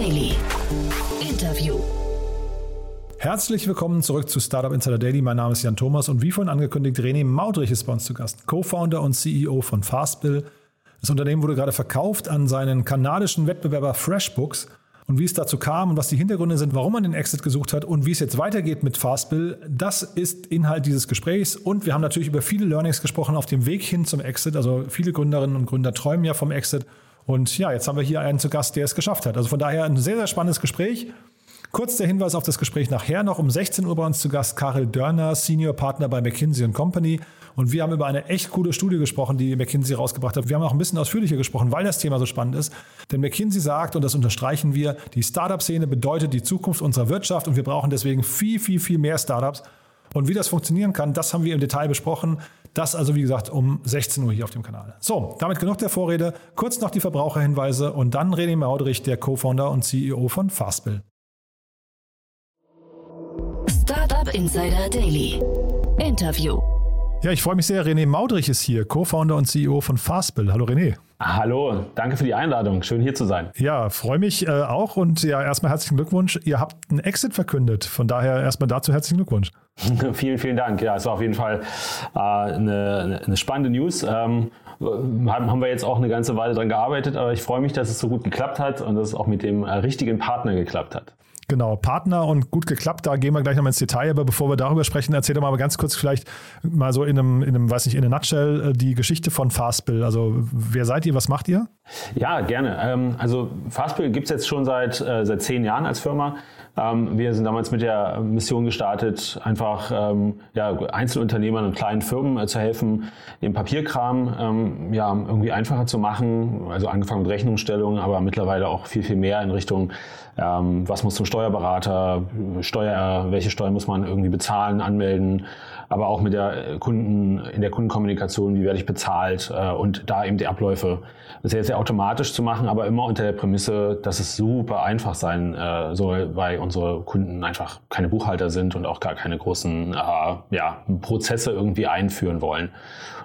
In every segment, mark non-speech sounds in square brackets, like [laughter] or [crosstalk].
Daily. Interview. Herzlich willkommen zurück zu Startup Insider Daily. Mein Name ist Jan Thomas und wie vorhin angekündigt, René Maudrich ist bei uns zu Gast, Co-Founder und CEO von Fastbill. Das Unternehmen wurde gerade verkauft an seinen kanadischen Wettbewerber FreshBooks. Und wie es dazu kam und was die Hintergründe sind, warum man den Exit gesucht hat und wie es jetzt weitergeht mit Fastbill, das ist Inhalt dieses Gesprächs. Und wir haben natürlich über viele Learnings gesprochen auf dem Weg hin zum Exit. Also viele Gründerinnen und Gründer träumen ja vom Exit. Und ja, jetzt haben wir hier einen zu Gast, der es geschafft hat. Also von daher ein sehr, sehr spannendes Gespräch. Kurz der Hinweis auf das Gespräch nachher noch. Um 16 Uhr bei uns zu Gast Karel Dörner, Senior Partner bei McKinsey Company. Und wir haben über eine echt coole Studie gesprochen, die McKinsey rausgebracht hat. Wir haben auch ein bisschen ausführlicher gesprochen, weil das Thema so spannend ist. Denn McKinsey sagt, und das unterstreichen wir, die Startup-Szene bedeutet die Zukunft unserer Wirtschaft und wir brauchen deswegen viel, viel, viel mehr Startups. Und wie das funktionieren kann, das haben wir im Detail besprochen. Das also, wie gesagt, um 16 Uhr hier auf dem Kanal. So, damit genug der Vorrede. Kurz noch die Verbraucherhinweise und dann René Mauderich, der Co-Founder und CEO von Fastbill. Startup Insider Daily. Interview. Ja, ich freue mich sehr. René Maudrich ist hier, Co-Founder und CEO von Fastbill. Hallo René. Hallo, danke für die Einladung. Schön hier zu sein. Ja, freue mich äh, auch und ja, erstmal herzlichen Glückwunsch. Ihr habt einen Exit verkündet. Von daher erstmal dazu herzlichen Glückwunsch. [laughs] vielen, vielen Dank. Ja, es war auf jeden Fall äh, eine, eine, spannende News. Ähm, haben wir jetzt auch eine ganze Weile dran gearbeitet, aber ich freue mich, dass es so gut geklappt hat und dass es auch mit dem äh, richtigen Partner geklappt hat. Genau, Partner und gut geklappt, da gehen wir gleich nochmal ins Detail, aber bevor wir darüber sprechen, erzähl doch mal ganz kurz vielleicht mal so in einem, in einem weiß nicht, in einer Nutshell äh, die Geschichte von Fastbill. Also wer seid ihr, was macht ihr? Ja, gerne. Ähm, also Fastbill gibt es jetzt schon seit, äh, seit zehn Jahren als Firma. Ähm, wir sind damals mit der Mission gestartet, einfach ähm, ja, Einzelunternehmern und kleinen Firmen äh, zu helfen, den Papierkram ja, irgendwie einfacher zu machen. Also angefangen mit Rechnungsstellung, aber mittlerweile auch viel, viel mehr in Richtung, ähm, was muss zum Steuerberater, Steuer, welche Steuer muss man irgendwie bezahlen, anmelden, aber auch mit der Kunden, in der Kundenkommunikation, wie werde ich bezahlt äh, und da eben die Abläufe sehr, sehr automatisch zu machen, aber immer unter der Prämisse, dass es super einfach sein äh, soll, weil unsere Kunden einfach keine Buchhalter sind und auch gar keine großen äh, ja, Prozesse irgendwie einführen wollen.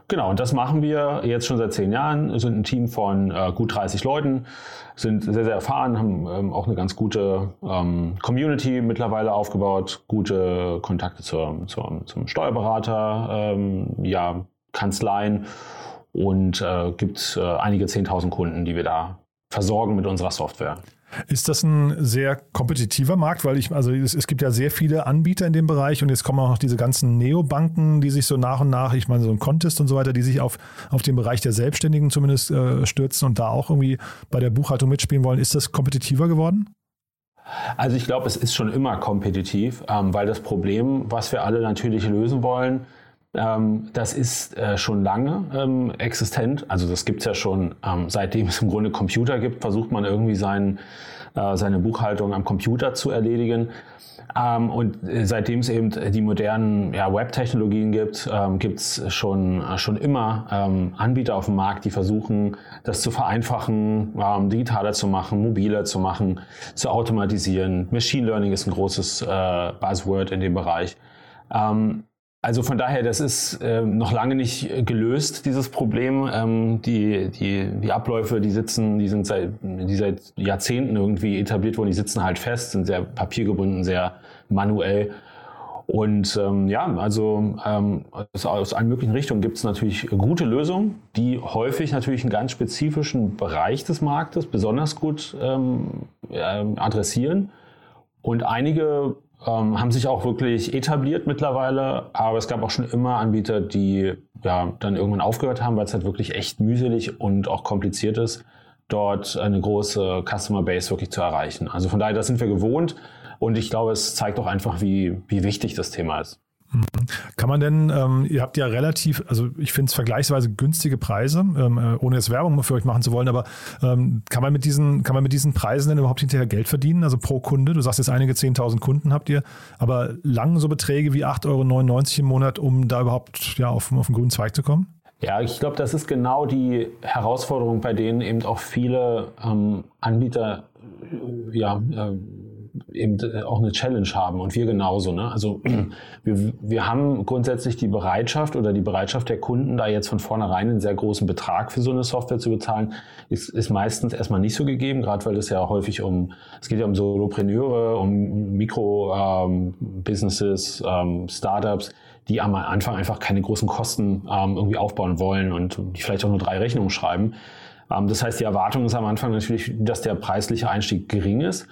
Genau, und das machen wir jetzt schon seit zehn Jahren. Sind ein Team von äh, gut 30 Leuten, sind sehr, sehr erfahren, haben ähm, auch eine ganz gute ähm, Community mittlerweile aufgebaut, gute Kontakte zur, zur, zum Steuerberater, ähm, ja, Kanzleien und äh, gibt äh, einige 10.000 Kunden, die wir da versorgen mit unserer Software. Ist das ein sehr kompetitiver Markt? Weil ich, also es, es, gibt ja sehr viele Anbieter in dem Bereich und jetzt kommen auch noch diese ganzen Neobanken, die sich so nach und nach, ich meine, so ein Contest und so weiter, die sich auf, auf den Bereich der Selbstständigen zumindest äh, stürzen und da auch irgendwie bei der Buchhaltung mitspielen wollen. Ist das kompetitiver geworden? Also ich glaube, es ist schon immer kompetitiv, ähm, weil das Problem, was wir alle natürlich lösen wollen, ähm, das ist äh, schon lange ähm, existent. Also das gibt es ja schon, ähm, seitdem es im Grunde Computer gibt, versucht man irgendwie sein, äh, seine Buchhaltung am Computer zu erledigen. Ähm, und äh, seitdem es eben die modernen ja, Web-Technologien gibt, ähm, gibt es schon, äh, schon immer ähm, Anbieter auf dem Markt, die versuchen, das zu vereinfachen, digitaler zu machen, mobiler zu machen, zu automatisieren. Machine Learning ist ein großes äh, Buzzword in dem Bereich. Ähm, also von daher, das ist äh, noch lange nicht gelöst, dieses Problem. Ähm, die, die, die Abläufe, die sitzen, die sind seit, die seit Jahrzehnten irgendwie etabliert worden, die sitzen halt fest, sind sehr papiergebunden, sehr manuell. Und ähm, ja, also ähm, aus, aus allen möglichen Richtungen gibt es natürlich gute Lösungen, die häufig natürlich einen ganz spezifischen Bereich des Marktes besonders gut ähm, äh, adressieren. Und einige ähm, haben sich auch wirklich etabliert mittlerweile, aber es gab auch schon immer Anbieter, die ja dann irgendwann aufgehört haben, weil es halt wirklich echt mühselig und auch kompliziert ist, dort eine große Customer Base wirklich zu erreichen. Also von daher, das sind wir gewohnt und ich glaube, es zeigt auch einfach, wie, wie wichtig das Thema ist. Kann man denn, ähm, ihr habt ja relativ, also ich finde es vergleichsweise günstige Preise, ähm, äh, ohne jetzt Werbung für euch machen zu wollen, aber ähm, kann, man mit diesen, kann man mit diesen Preisen denn überhaupt hinterher Geld verdienen? Also pro Kunde, du sagst jetzt einige 10.000 Kunden habt ihr, aber lang so Beträge wie 8,99 Euro im Monat, um da überhaupt ja, auf, auf den grünen Zweig zu kommen? Ja, ich glaube, das ist genau die Herausforderung, bei denen eben auch viele ähm, Anbieter ja, äh, eben auch eine Challenge haben und wir genauso. Ne? Also [clears throat] wir, wir haben grundsätzlich die Bereitschaft oder die Bereitschaft der Kunden, da jetzt von vornherein einen sehr großen Betrag für so eine Software zu bezahlen, ist, ist meistens erstmal nicht so gegeben, gerade weil es ja häufig um, es geht ja um Solopreneure, um Mikro-Businesses, ähm, ähm, Startups, die am Anfang einfach keine großen Kosten ähm, irgendwie aufbauen wollen und die vielleicht auch nur drei Rechnungen schreiben. Ähm, das heißt, die Erwartung ist am Anfang natürlich, dass der preisliche Einstieg gering ist.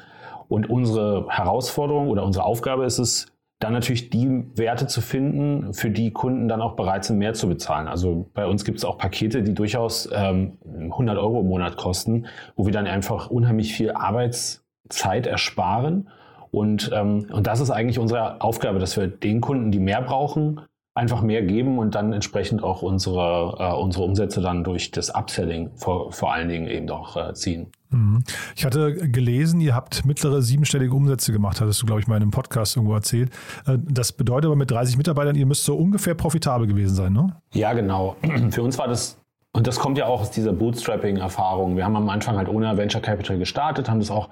Und unsere Herausforderung oder unsere Aufgabe ist es, dann natürlich die Werte zu finden, für die Kunden dann auch bereit sind, mehr zu bezahlen. Also bei uns gibt es auch Pakete, die durchaus ähm, 100 Euro im Monat kosten, wo wir dann einfach unheimlich viel Arbeitszeit ersparen. Und, ähm, und das ist eigentlich unsere Aufgabe, dass wir den Kunden, die mehr brauchen, einfach mehr geben und dann entsprechend auch unsere, äh, unsere Umsätze dann durch das Upselling vor, vor allen Dingen eben auch äh, ziehen. Mhm. Ich hatte gelesen, ihr habt mittlere siebenstellige Umsätze gemacht, hattest du, glaube ich, mal in einem Podcast irgendwo erzählt. Äh, das bedeutet aber mit 30 Mitarbeitern, ihr müsst so ungefähr profitabel gewesen sein, ne? Ja, genau. [clears throat] Für uns war das, und das kommt ja auch aus dieser Bootstrapping-Erfahrung. Wir haben am Anfang halt ohne Venture Capital gestartet, haben das auch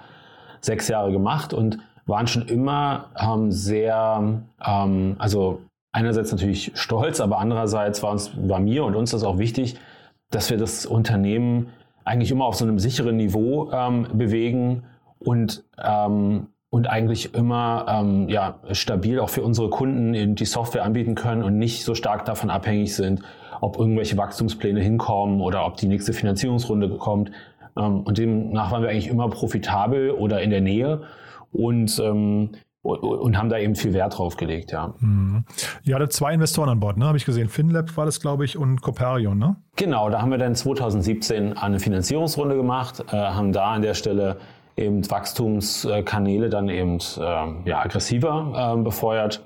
sechs Jahre gemacht und waren schon immer ähm, sehr, ähm, also einerseits natürlich stolz, aber andererseits war, uns, war mir und uns das auch wichtig, dass wir das Unternehmen eigentlich immer auf so einem sicheren Niveau ähm, bewegen und, ähm, und eigentlich immer ähm, ja, stabil auch für unsere Kunden die Software anbieten können und nicht so stark davon abhängig sind, ob irgendwelche Wachstumspläne hinkommen oder ob die nächste Finanzierungsrunde kommt. Ähm, und demnach waren wir eigentlich immer profitabel oder in der Nähe. Und ähm, und haben da eben viel Wert drauf gelegt, ja. Mhm. Ihr hattet zwei Investoren an Bord, ne? Habe ich gesehen. FinLab war das, glaube ich, und Coparion, ne? Genau, da haben wir dann 2017 eine Finanzierungsrunde gemacht, äh, haben da an der Stelle eben Wachstumskanäle dann eben äh, ja, aggressiver äh, befeuert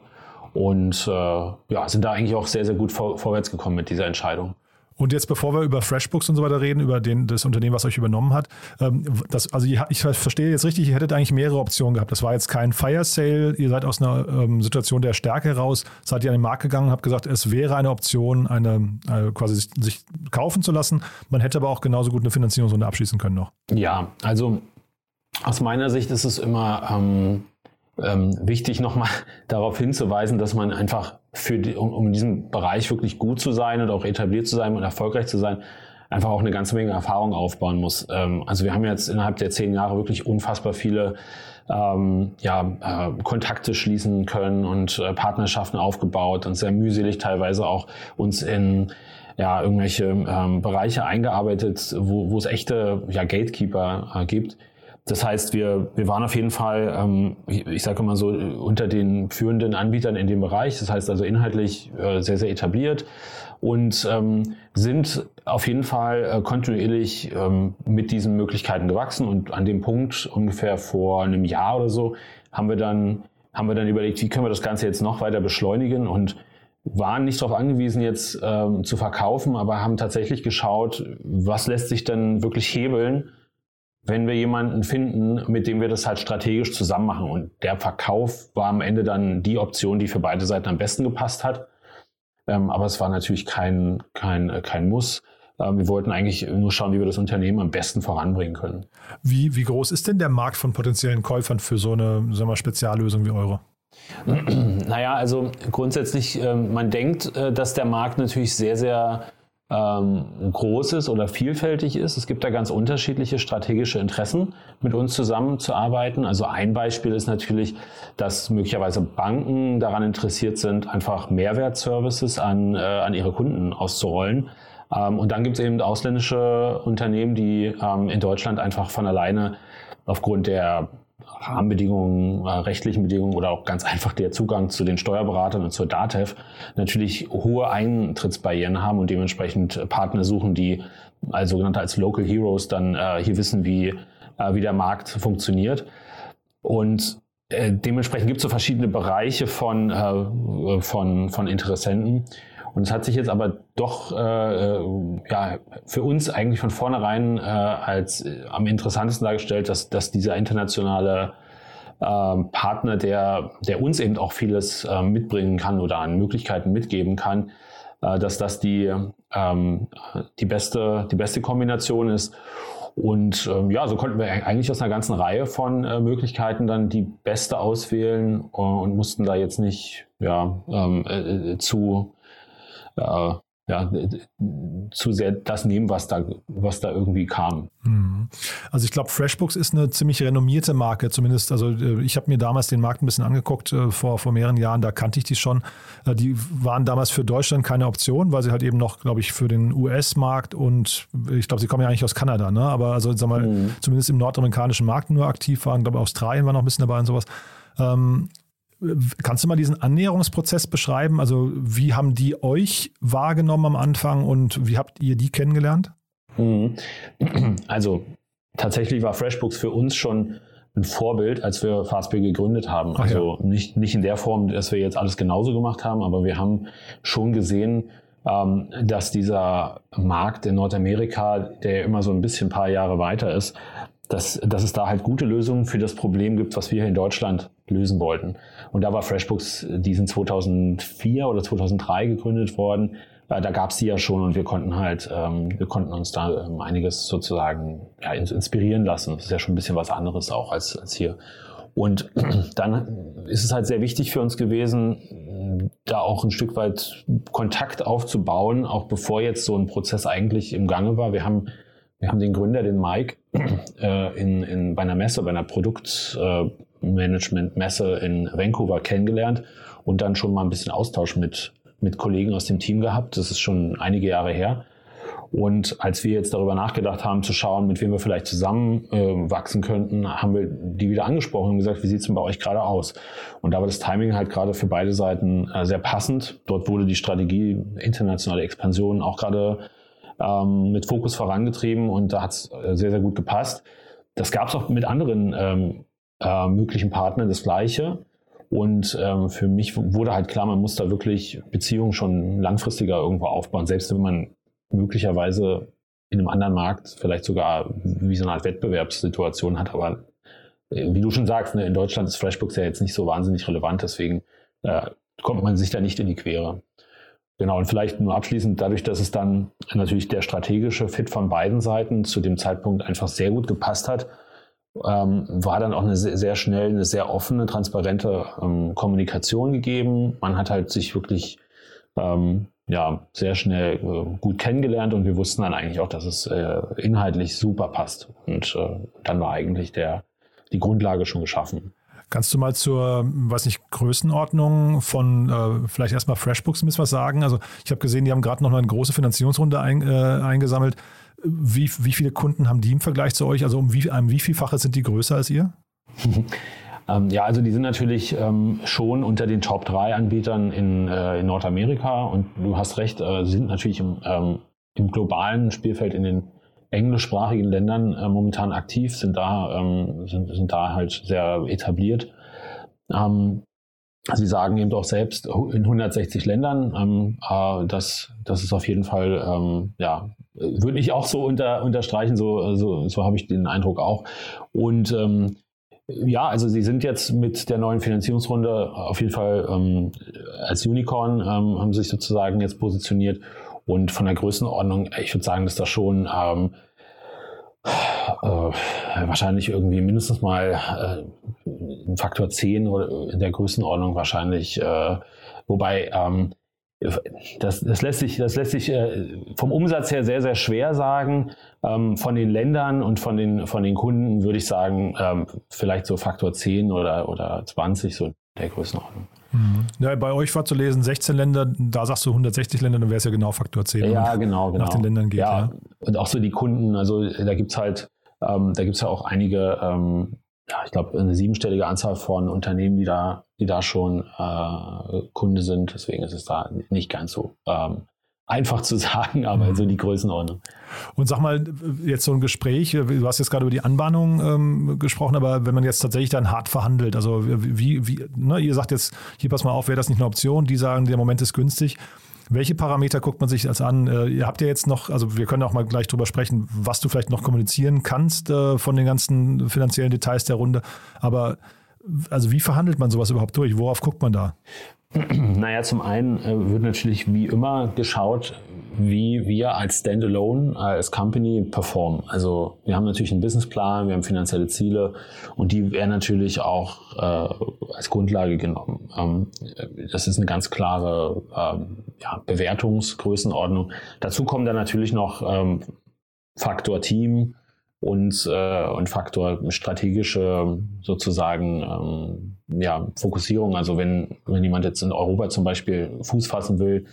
und äh, ja, sind da eigentlich auch sehr, sehr gut vor, vorwärts gekommen mit dieser Entscheidung. Und jetzt, bevor wir über FreshBooks und so weiter reden, über den, das Unternehmen, was euch übernommen hat, ähm, das, also ich, verstehe jetzt richtig, ihr hättet eigentlich mehrere Optionen gehabt. Das war jetzt kein Fire Sale, ihr seid aus einer ähm, Situation der Stärke heraus, seid ihr an den Markt gegangen, habt gesagt, es wäre eine Option, eine, eine quasi sich, sich, kaufen zu lassen. Man hätte aber auch genauso gut eine Finanzierungsrunde abschließen können noch. Ja, also aus meiner Sicht ist es immer ähm, ähm, wichtig, nochmal [laughs] darauf hinzuweisen, dass man einfach für die, um, um in diesem Bereich wirklich gut zu sein und auch etabliert zu sein und erfolgreich zu sein, einfach auch eine ganze Menge Erfahrung aufbauen muss. Ähm, also wir haben jetzt innerhalb der zehn Jahre wirklich unfassbar viele ähm, ja, äh, Kontakte schließen können und äh, Partnerschaften aufgebaut und sehr mühselig teilweise auch uns in ja, irgendwelche ähm, Bereiche eingearbeitet, wo, wo es echte ja, Gatekeeper äh, gibt das heißt, wir, wir waren auf jeden Fall, ähm, ich, ich sage mal so, unter den führenden Anbietern in dem Bereich. Das heißt also inhaltlich äh, sehr, sehr etabliert und ähm, sind auf jeden Fall äh, kontinuierlich ähm, mit diesen Möglichkeiten gewachsen. Und an dem Punkt, ungefähr vor einem Jahr oder so, haben wir dann, haben wir dann überlegt, wie können wir das Ganze jetzt noch weiter beschleunigen und waren nicht darauf angewiesen, jetzt ähm, zu verkaufen, aber haben tatsächlich geschaut, was lässt sich denn wirklich hebeln, wenn wir jemanden finden, mit dem wir das halt strategisch zusammen machen. Und der Verkauf war am Ende dann die Option, die für beide Seiten am besten gepasst hat. Ähm, aber es war natürlich kein, kein, äh, kein Muss. Ähm, wir wollten eigentlich nur schauen, wie wir das Unternehmen am besten voranbringen können. Wie, wie groß ist denn der Markt von potenziellen Käufern für so eine sagen wir, Speziallösung wie eure? [clears throat] Naja, also grundsätzlich, ähm, man denkt, äh, dass der Markt natürlich sehr, sehr ähm, groß ist oder vielfältig ist. Es gibt da ganz unterschiedliche strategische Interessen, mit uns zusammenzuarbeiten. Also ein Beispiel ist natürlich, dass möglicherweise Banken daran interessiert sind, einfach Mehrwertservices an, äh, an ihre Kunden auszurollen. Ähm, und dann gibt es eben ausländische Unternehmen, die ähm, in Deutschland einfach von alleine aufgrund der Rahmenbedingungen, äh, rechtlichen Bedingungen oder auch ganz einfach der Zugang zu den Steuerberatern und zur DATEV natürlich hohe Eintrittsbarrieren haben und dementsprechend Partner suchen, die als sogenannte als Local Heroes dann äh, hier wissen, wie, äh, wie der Markt funktioniert. Und äh, dementsprechend gibt es so verschiedene Bereiche von, äh, von, von Interessenten. Und es hat sich jetzt aber doch äh, äh, ja, für uns eigentlich von vornherein äh, als äh, am interessantesten dargestellt, dass, dass dieser internationale äh, Partner, der, der uns eben auch vieles äh, mitbringen kann oder an Möglichkeiten mitgeben kann, äh, dass das die, ähm, die, beste, die beste Kombination ist. Und ähm, ja, so konnten wir eigentlich aus einer ganzen Reihe von äh, Möglichkeiten dann die beste auswählen äh, und mussten da jetzt nicht ja, ähm, äh, äh zu äh, ja, zu sehr das nehmen, was da, was da irgendwie kam. Mhm. Also ich glaube, FreshBooks ist eine ziemlich renommierte Marke, zumindest. Also äh, ich habe mir damals den Markt ein bisschen angeguckt äh, vor, vor mehreren Jahren, da kannte ich die schon. Äh, die waren damals für Deutschland keine Option, weil sie halt eben noch, glaube ich, für den US-Markt und ich glaube, sie kommen ja eigentlich aus Kanada, ne? Aber also sag mal, mhm. zumindest im nordamerikanischen Markt nur aktiv waren. Ich glaube, Australien war noch ein bisschen dabei und sowas. Ähm, Kannst du mal diesen Annäherungsprozess beschreiben? Also wie haben die euch wahrgenommen am Anfang und wie habt ihr die kennengelernt? Mhm. [clears throat] Also tatsächlich war FreshBooks für uns schon ein Vorbild, als wir Fastbill gegründet haben. Also ja. nicht, nicht in der Form, dass wir jetzt alles genauso gemacht haben, aber wir haben schon gesehen, ähm, dass dieser Markt in Nordamerika, der immer so ein bisschen ein paar Jahre weiter ist, dass, dass es da halt gute Lösungen für das Problem gibt, was wir hier in Deutschland lösen wollten. Und da war FreshBooks, die sind 2004 oder 2003 gegründet worden. Äh, da gab es die ja schon und wir konnten halt, ähm, wir konnten uns da ähm, einiges sozusagen ja, inspirieren lassen. Das ist ja schon ein bisschen was anderes auch als, als hier. Und [clears throat] dann ist es halt sehr wichtig für uns gewesen, da auch ein Stück weit Kontakt aufzubauen, auch bevor jetzt so ein Prozess eigentlich im Gange war. Wir haben wir haben den Gründer, den Mike, [clears throat] äh, in, in, bei einer Messe, bei einer Produktmanagement-Messe äh, in Vancouver kennengelernt und dann schon mal ein bisschen Austausch mit, mit Kollegen aus dem Team gehabt. Das ist schon einige Jahre her. Und als wir jetzt darüber nachgedacht haben, zu schauen, mit wem wir vielleicht zusammen äh, wachsen könnten, haben wir die wieder angesprochen und gesagt, wie sieht es denn bei euch gerade aus? Und da war das Timing halt gerade für beide Seiten äh, sehr passend. Dort wurde die Strategie internationale Expansion auch gerade ähm, mit Fokus vorangetrieben und da hat es äh, sehr, sehr gut gepasst. Das gab es auch mit anderen ähm, äh, möglichen Partnern das Gleiche. Und ähm, für mich wurde halt klar, man muss da wirklich Beziehungen schon langfristiger irgendwo aufbauen, selbst wenn man möglicherweise in einem anderen Markt vielleicht sogar wie so eine Art Wettbewerbssituation hat. Aber äh, wie du schon sagst, ne, in Deutschland ist Freshbooks ja jetzt nicht so wahnsinnig relevant, deswegen äh, kommt man sich da nicht in die Quere. Genau, und vielleicht nur abschließend, dadurch, dass es dann natürlich der strategische Fit von beiden Seiten zu dem Zeitpunkt einfach sehr gut gepasst hat, ähm, war dann auch eine sehr, sehr, schnell, eine sehr offene, transparente ähm, Kommunikation gegeben. Man hat halt sich wirklich ähm, ja, sehr schnell äh, gut kennengelernt und wir wussten dann eigentlich auch, dass es äh, inhaltlich super passt. Und äh, dann war eigentlich der, die Grundlage schon geschaffen. Kannst du mal zur, weiß nicht, Größenordnung von äh, vielleicht erstmal FreshBooks ein bisschen was sagen? Also ich habe gesehen, die haben gerade noch eine große Finanzierungsrunde ein, äh, eingesammelt. Wie, wie viele Kunden haben die im Vergleich zu euch? Also um wie, um wie vielfache sind die größer als ihr? [laughs] Ähm, ja, also die sind natürlich ähm, schon unter den Top 3 Anbietern in, äh, in Nordamerika und du hast recht, äh, sind natürlich im, ähm, im globalen Spielfeld in den englischsprachigen Ländern äh, momentan aktiv, sind da, ähm, sind, sind da halt sehr etabliert. Ähm, Sie sagen eben doch selbst in 160 Ländern, ähm, äh, das, das ist auf jeden Fall, ähm, ja, würde ich auch so unter, unterstreichen, so, so, so habe ich den Eindruck auch. Und ähm, ja, also sie sind jetzt mit der neuen Finanzierungsrunde auf jeden Fall ähm, als Unicorn ähm, haben sich sozusagen jetzt positioniert und von der Größenordnung, ich würde sagen, dass da schon ähm, äh, wahrscheinlich irgendwie mindestens mal äh, ein Faktor 10 oder in der Größenordnung wahrscheinlich, äh, wobei ähm, das, das, lässt sich, das lässt sich äh, vom Umsatz her sehr, sehr schwer sagen. Ähm, von den Ländern und von den, von den Kunden würde ich sagen, ähm, vielleicht so Faktor 10 oder, oder 20, so der Größenordnung. Mhm. Ja, bei euch war zu lesen 16 Länder, da sagst du 160 Länder, dann wäre es ja genau Faktor 10. Ja, genau, genau. Nach den Ländern geht. Ja, ja. Und auch so die Kunden, also da gibt es halt, ähm, da gibt es ja auch einige, ähm, ja, ich glaube, eine siebenstellige Anzahl von Unternehmen, die da, die da schon äh, Kunde sind. Deswegen ist es da nicht ganz so ähm, einfach zu sagen, aber mhm. so die Größenordnung. Und sag mal, jetzt so ein Gespräch, du hast jetzt gerade über die Anbahnung ähm, gesprochen, aber wenn man jetzt tatsächlich dann hart verhandelt, also wie, wie ne, ihr sagt jetzt, hier pass mal auf, wäre das nicht eine Option, die sagen, der Moment ist günstig. Welche Parameter guckt man sich als an? Äh, ihr habt ja jetzt noch, also wir können auch mal gleich drüber sprechen, was du vielleicht noch kommunizieren kannst äh, von den ganzen finanziellen Details der Runde. Aber also wie verhandelt man sowas überhaupt durch? Worauf guckt man da? [clears throat] Naja, zum einen äh, wird natürlich wie immer geschaut, wie wir als Standalone, als Company performen. Also wir haben natürlich einen Businessplan, wir haben finanzielle Ziele und die werden natürlich auch äh, als Grundlage genommen. Ähm, das ist eine ganz klare ähm, ja, Bewertungsgrößenordnung. Dazu kommen dann natürlich noch ähm, Faktor Team, und, äh, und Faktor strategische sozusagen ähm, ja, Fokussierung. Also wenn, wenn jemand jetzt in Europa zum Beispiel Fuß fassen will,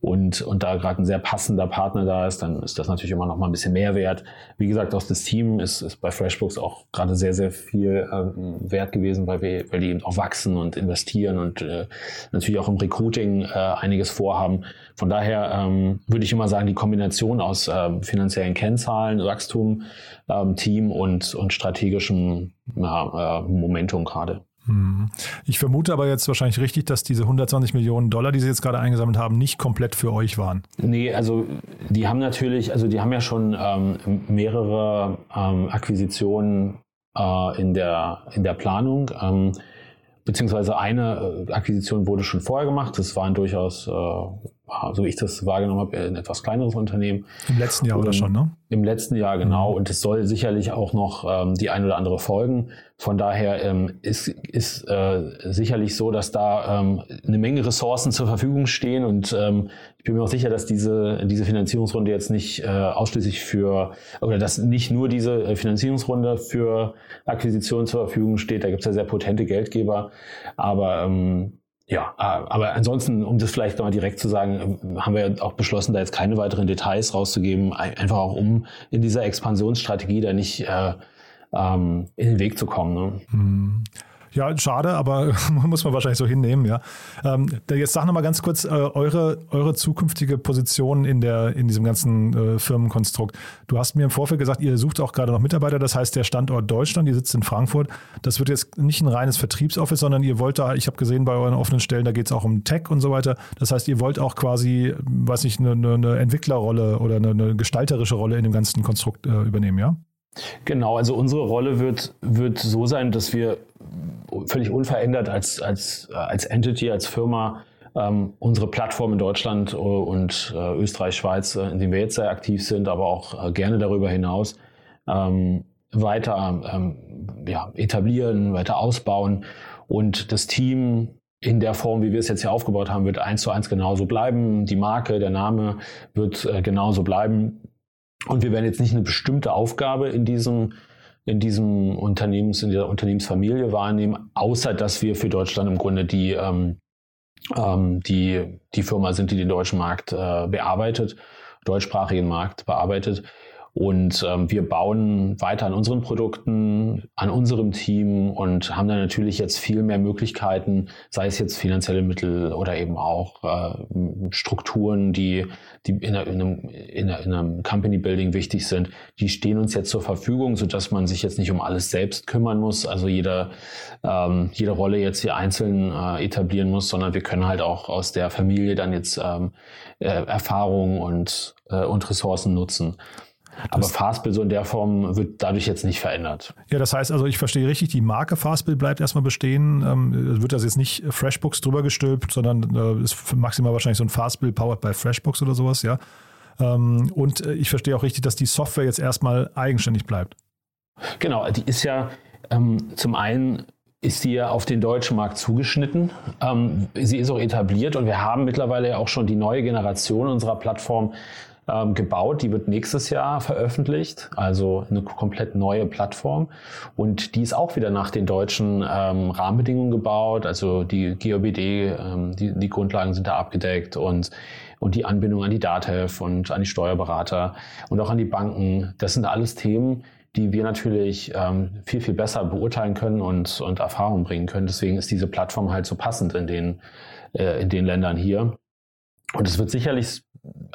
und, und da gerade ein sehr passender Partner da ist, dann ist das natürlich immer noch mal ein bisschen mehr wert. Wie gesagt, aus das Team ist, ist bei FreshBooks auch gerade sehr, sehr viel ähm, wert gewesen, weil, wir, weil die eben auch wachsen und investieren und äh, natürlich auch im Recruiting äh, einiges vorhaben. Von daher ähm, würde ich immer sagen, die Kombination aus ähm, finanziellen Kennzahlen, Wachstum, ähm, Team und, und strategischem ja, äh, Momentum gerade. Hm. Ich vermute aber jetzt wahrscheinlich richtig, dass diese 120 Millionen Dollar, die Sie jetzt gerade eingesammelt haben, nicht komplett für euch waren. Nee, also die haben natürlich, also die haben ja schon ähm, mehrere ähm, Akquisitionen äh, in, der, in der Planung. Ähm, beziehungsweise eine äh, Akquisition wurde schon vorher gemacht. Das waren durchaus, äh, so wie ich das wahrgenommen habe, ein etwas kleineres Unternehmen. Im letzten Jahr Und, oder schon, ne? Im letzten Jahr, genau. Mhm. Und es soll sicherlich auch noch ähm, die ein oder andere folgen. Von daher ähm, ist, ist äh, sicherlich so, dass da ähm, eine Menge Ressourcen zur Verfügung stehen. Und ähm, ich bin mir auch sicher, dass diese, diese Finanzierungsrunde jetzt nicht äh, ausschließlich für, oder dass nicht nur diese äh, Finanzierungsrunde für Akquisitionen zur Verfügung steht. Da gibt es ja sehr potente Geldgeber. Aber ähm, ja, äh, aber ansonsten, um das vielleicht nochmal direkt zu sagen, haben wir auch beschlossen, da jetzt keine weiteren Details rauszugeben, einfach auch um in dieser Expansionsstrategie da nicht äh, ähm, in den Weg zu kommen. Ne? Hm. Ja, schade, aber [laughs] muss man wahrscheinlich so hinnehmen, ja. Ähm, jetzt sag nochmal ganz kurz äh, eure, eure zukünftige Position in, der, in diesem ganzen äh, Firmenkonstrukt. Du hast mir im Vorfeld gesagt, ihr sucht auch gerade noch Mitarbeiter, das heißt der Standort Deutschland, ihr sitzt in Frankfurt. Das wird jetzt nicht ein reines Vertriebsoffice, sondern ihr wollt da, ich habe gesehen bei euren offenen Stellen, da geht es auch um Tech und so weiter. Das heißt, ihr wollt auch quasi, weiß nicht, eine, eine Entwicklerrolle oder eine, eine, gestalterische Rolle in dem ganzen Konstrukt äh, übernehmen, ja? Genau, also unsere Rolle wird, wird so sein, dass wir völlig unverändert als, als, als Entity, als Firma ähm, unsere Plattform in Deutschland äh, und äh, Österreich, Schweiz, äh, in denen wir jetzt sehr aktiv sind, aber auch äh, gerne darüber hinaus ähm, weiter ähm, ja, etablieren, weiter ausbauen. Und das Team in der Form, wie wir es jetzt hier aufgebaut haben, wird eins zu eins genauso bleiben. Die Marke, der Name wird äh, genauso bleiben. Und wir werden jetzt nicht eine bestimmte Aufgabe in diesem in diesem Unternehmens, in der Unternehmensfamilie wahrnehmen, außer dass wir für Deutschland im Grunde die, ähm, ähm, die, die Firma sind, die den deutschen Markt äh, bearbeitet, deutschsprachigen Markt bearbeitet. Und ähm, wir bauen weiter an unseren Produkten, an unserem Team und haben dann natürlich jetzt viel mehr Möglichkeiten, sei es jetzt finanzielle Mittel oder eben auch äh, Strukturen, die, die in, einem, in, einem Company Building wichtig sind. Die stehen uns jetzt zur Verfügung, sodass man sich jetzt nicht um alles selbst kümmern muss, also jeder, ähm, jede Rolle jetzt hier einzeln äh, etablieren muss, sondern wir können halt auch aus der Familie dann jetzt ähm, äh, Erfahrungen und, äh, und Ressourcen nutzen. Aber Fastbill so in der Form wird dadurch jetzt nicht verändert. Ja, das heißt also, ich verstehe richtig, die Marke Fastbill bleibt erstmal bestehen. Ähm, wird das jetzt nicht FreshBooks drüber gestülpt, sondern äh, ist maximal wahrscheinlich so ein Fastbill powered by FreshBooks oder sowas, ja. Ähm, und äh, ich verstehe auch richtig, dass die Software jetzt erstmal eigenständig bleibt. Genau, die ist ja ähm, zum einen ist sie ja auf den deutschen Markt zugeschnitten. Ähm, sie ist auch etabliert und wir haben mittlerweile ja auch schon die neue Generation unserer Plattform ähm, gebaut. Die wird nächstes Jahr veröffentlicht, also eine komplett neue Plattform. Und die ist auch wieder nach den deutschen ähm, Rahmenbedingungen gebaut. Also die GOBD, ähm, die, die Grundlagen sind da abgedeckt und und die Anbindung an die DATEV und an die Steuerberater und auch an die Banken. Das sind alles Themen, die wir natürlich ähm, viel, viel besser beurteilen können und, und Erfahrung bringen können. Deswegen ist diese Plattform halt so passend in den, äh, in den Ländern hier. Und es wird sicherlich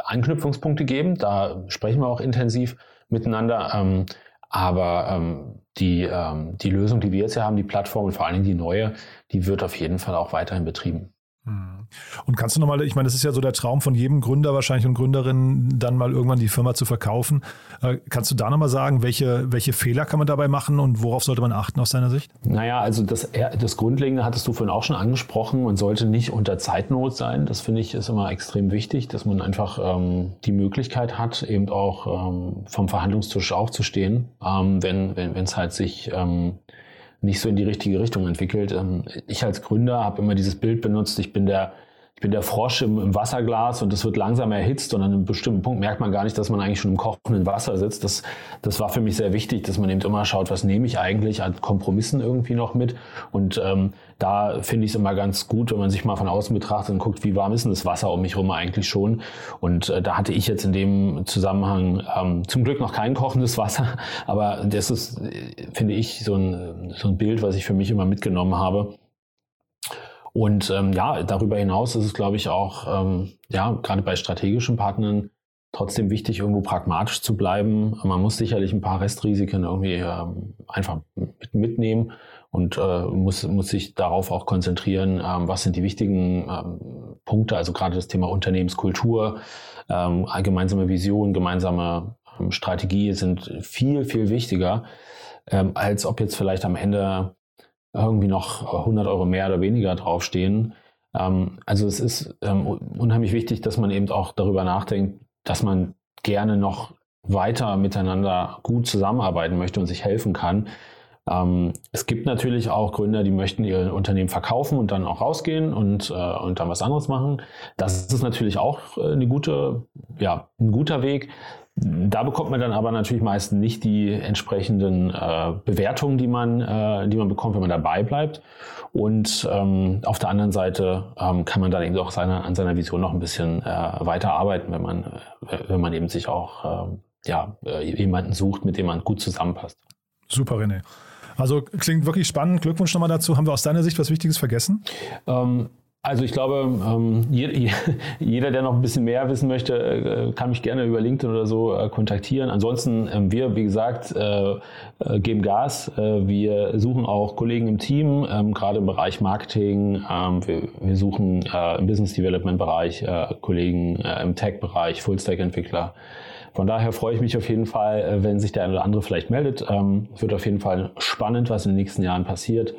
Anknüpfungspunkte geben. Da sprechen wir auch intensiv miteinander. Ähm, aber ähm, die, ähm, die Lösung, die wir jetzt hier haben, die Plattform und vor allen Dingen die neue, die wird auf jeden Fall auch weiterhin betrieben. Hm. Und kannst du nochmal, ich meine, das ist ja so der Traum von jedem Gründer wahrscheinlich und Gründerin, dann mal irgendwann die Firma zu verkaufen. Äh, kannst du da nochmal sagen, welche, welche Fehler kann man dabei machen und worauf sollte man achten aus deiner Sicht? Naja, also das, das Grundlegende hattest du vorhin auch schon angesprochen. Man sollte nicht unter Zeitnot sein. Das finde ich ist immer extrem wichtig, dass man einfach ähm, die Möglichkeit hat, eben auch ähm, vom Verhandlungstisch aufzustehen, ähm, wenn es wenn, halt sich ähm, nicht so in die richtige Richtung entwickelt. Ähm, ich als Gründer habe immer dieses Bild benutzt, ich bin der bin der Frosch im, im, Wasserglas und das wird langsam erhitzt und an einem bestimmten Punkt merkt man gar nicht, dass man eigentlich schon im kochenden Wasser sitzt. Das, das war für mich sehr wichtig, dass man eben immer schaut, was nehme ich eigentlich an Kompromissen irgendwie noch mit. Und ähm, da finde ich es immer ganz gut, wenn man sich mal von außen betrachtet und guckt, wie warm ist denn das Wasser um mich herum eigentlich schon. Und äh, da hatte ich jetzt in dem Zusammenhang ähm, zum Glück noch kein kochendes Wasser, [laughs] aber das ist, finde ich, so ein, so ein Bild, was ich für mich immer mitgenommen habe und ähm, ja, darüber hinaus ist es, glaube ich, auch, ähm, ja, gerade bei strategischen Partnern trotzdem wichtig, irgendwo pragmatisch zu bleiben. Man muss sicherlich ein paar Restrisiken irgendwie ähm, einfach mit, mitnehmen und äh, muss, muss sich darauf auch konzentrieren, ähm, was sind die wichtigen ähm, Punkte, also gerade das Thema Unternehmenskultur, ähm, gemeinsame Vision, gemeinsame ähm, Strategie sind viel, viel wichtiger, ähm, als ob jetzt vielleicht am Ende irgendwie noch 100 Euro mehr oder weniger draufstehen. Ähm, also es ist ähm, unheimlich wichtig, dass man eben auch darüber nachdenkt, dass man gerne noch weiter miteinander gut zusammenarbeiten möchte und sich helfen kann. Ähm, es gibt natürlich auch Gründer, die möchten ihr Unternehmen verkaufen und dann auch rausgehen und, äh, und dann was anderes machen. Das ist natürlich auch äh, eine gute, ja, ein guter Weg. Da bekommt man dann aber natürlich meist nicht die entsprechenden äh, Bewertungen, die man, äh, die man bekommt, wenn man dabei bleibt. Und ähm, auf der anderen Seite ähm, kann man dann eben auch seine, an seiner Vision noch ein bisschen äh, weiter arbeiten, wenn man, äh, wenn man eben sich auch ähm, ja, äh, jemanden sucht, mit dem man gut zusammenpasst. Super, René. Also klingt wirklich spannend. Glückwunsch nochmal dazu. Haben wir aus deiner Sicht was Wichtiges vergessen? Ähm, also ich glaube, ähm, [laughs] jeder, der noch ein bisschen mehr wissen möchte, äh, kann mich gerne über LinkedIn oder so äh, kontaktieren. Ansonsten, ähm, wir, wie gesagt, äh, geben Gas. Wir suchen auch Kollegen im Team, ähm, gerade im Bereich Marketing. Wir suchen im Business Development Bereich Kollegen im Tech-Bereich, Full-Stack-Entwickler. Von daher freue ich mich auf jeden Fall, wenn sich der eine oder andere vielleicht meldet. Es wird auf jeden Fall spannend, was in den nächsten Jahren passiert.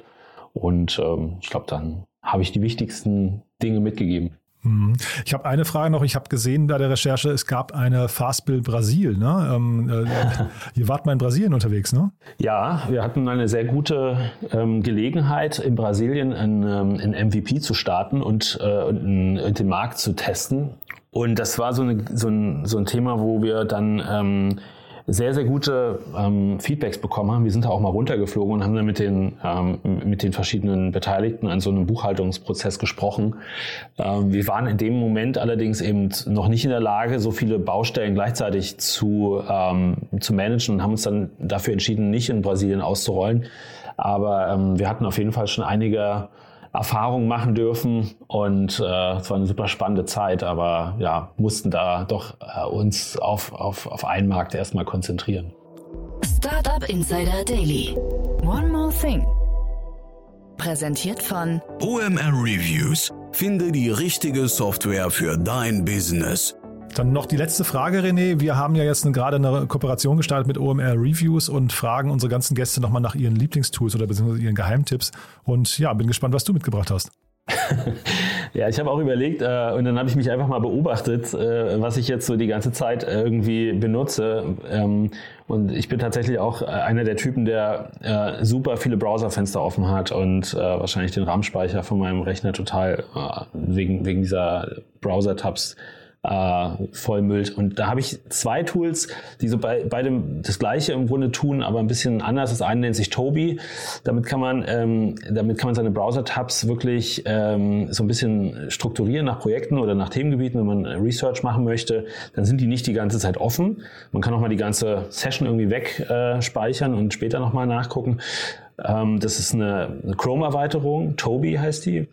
Und ich glaube, dann habe ich die wichtigsten Dinge mitgegeben. Mhm. Ich habe eine Frage noch. Ich habe gesehen bei der Recherche, es gab eine Fastbill Brasil. Ne? Ähm, äh, ihr wart mal in Brasilien unterwegs, ne? Ja, wir hatten eine sehr gute ähm, Gelegenheit, in Brasilien ein, ähm, ein MVP zu starten und, äh, und den Markt zu testen. Und das war so, eine, so, ein, so ein Thema, wo wir dann ähm, sehr, sehr gute ähm, Feedbacks bekommen haben. Wir sind da auch mal runtergeflogen und haben dann mit den, ähm, mit den verschiedenen Beteiligten an so einem Buchhaltungsprozess gesprochen. Ähm, wir waren in dem Moment allerdings eben noch nicht in der Lage, so viele Baustellen gleichzeitig zu, ähm, zu managen und haben uns dann dafür entschieden, nicht in Brasilien auszurollen. Aber ähm, wir hatten auf jeden Fall schon einige Erfahrungen machen dürfen und äh, es war eine super spannende Zeit, aber ja, mussten da doch äh, uns auf, auf, auf einen Markt erstmal konzentrieren. Startup Insider Daily. One more thing. Präsentiert von OMR Reviews. Finde die richtige Software für dein Business. Dann noch die letzte Frage, René. Wir haben ja jetzt gerade eine Kooperation gestartet mit OMR Reviews und fragen unsere ganzen Gäste nochmal nach ihren Lieblingstools oder beziehungsweise ihren Geheimtipps. Und ja, bin gespannt, was du mitgebracht hast. [laughs] ja, ich habe auch überlegt äh, und dann habe ich mich einfach mal beobachtet, äh, was ich jetzt so die ganze Zeit irgendwie benutze. Ähm, und ich bin tatsächlich auch äh, einer der Typen, der äh, super viele Browserfenster offen hat und äh, wahrscheinlich den RAM-Speicher von meinem Rechner total äh, wegen, wegen dieser Browser-Tabs äh, vollmüllt. Und da habe ich zwei Tools, die so bei, beidem das gleiche im Grunde tun, aber ein bisschen anders. Das eine nennt sich Toby. Damit kann man, ähm, damit kann man seine Browser-Tabs wirklich ähm, so ein bisschen strukturieren nach Projekten oder nach Themengebieten, wenn man Research machen möchte. Dann sind die nicht die ganze Zeit offen. Man kann auch mal die ganze Session irgendwie wegspeichern äh, und später nochmal nachgucken. Ähm, das ist eine Chrome-Erweiterung. Toby heißt die,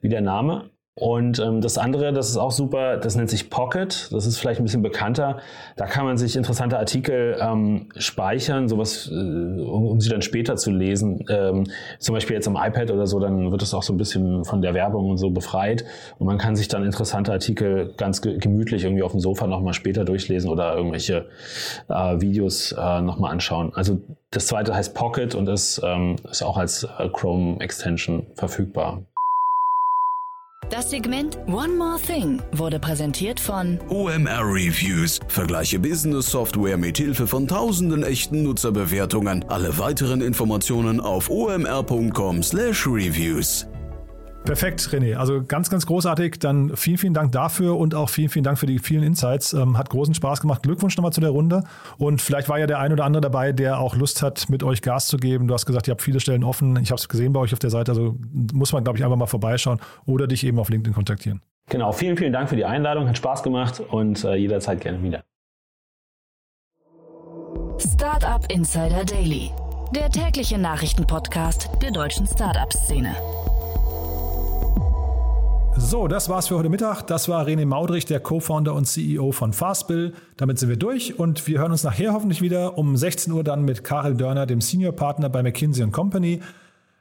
wie der Name. Und ähm, das andere, das ist auch super, das nennt sich Pocket. Das ist vielleicht ein bisschen bekannter. Da kann man sich interessante Artikel ähm, speichern, sowas, äh, um, um, sie dann später zu lesen. Ähm, zum Beispiel jetzt am iPad oder so, dann wird es auch so ein bisschen von der Werbung und so befreit. Und man kann sich dann interessante Artikel ganz ge gemütlich irgendwie auf dem Sofa nochmal später durchlesen oder irgendwelche äh, Videos äh, nochmal anschauen. Also das zweite heißt Pocket und ist, ähm, ist auch als äh, Chrome Extension verfügbar. Das Segment One More Thing wurde präsentiert von OMR Reviews. Vergleiche Business Software mit Hilfe von tausenden echten Nutzerbewertungen. Alle weiteren Informationen auf omr.com/reviews. Perfekt, René. Also ganz, ganz großartig. Dann vielen, vielen Dank dafür und auch vielen, vielen Dank für die vielen Insights. Ähm, hat großen Spaß gemacht. Glückwunsch nochmal zu der Runde. Und vielleicht war ja der ein oder andere dabei, der auch Lust hat, mit euch Gas zu geben. Du hast gesagt, ihr habt viele Stellen offen. Ich habe es gesehen bei euch auf der Seite. Also muss man, glaube ich, einfach mal vorbeischauen oder dich eben auf LinkedIn kontaktieren. Genau. Vielen, vielen Dank für die Einladung. Hat Spaß gemacht und äh, jederzeit gerne wieder. Startup Insider Daily. Der tägliche Nachrichtenpodcast der deutschen Startup-Szene. So, das war's für heute Mittag. Das war René Maudrich, der Co-Founder und CEO von Fastbill. Damit sind wir durch und wir hören uns nachher hoffentlich wieder um 16 Uhr dann mit Karel Dörner, dem Senior Partner bei McKinsey Company.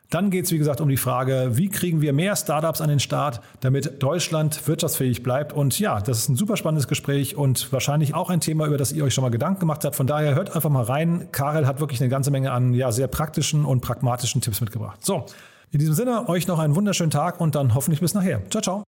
Dann geht es, wie gesagt, um die Frage, wie kriegen wir mehr Startups an den Start, damit Deutschland wirtschaftsfähig bleibt. Und ja, das ist ein super spannendes Gespräch und wahrscheinlich auch ein Thema, über das ihr euch schon mal Gedanken gemacht habt. Von daher hört einfach mal rein. Karel hat wirklich eine ganze Menge an ja, sehr praktischen und pragmatischen Tipps mitgebracht. So, in diesem Sinne, euch noch einen wunderschönen Tag und dann hoffentlich bis nachher. Ciao, ciao.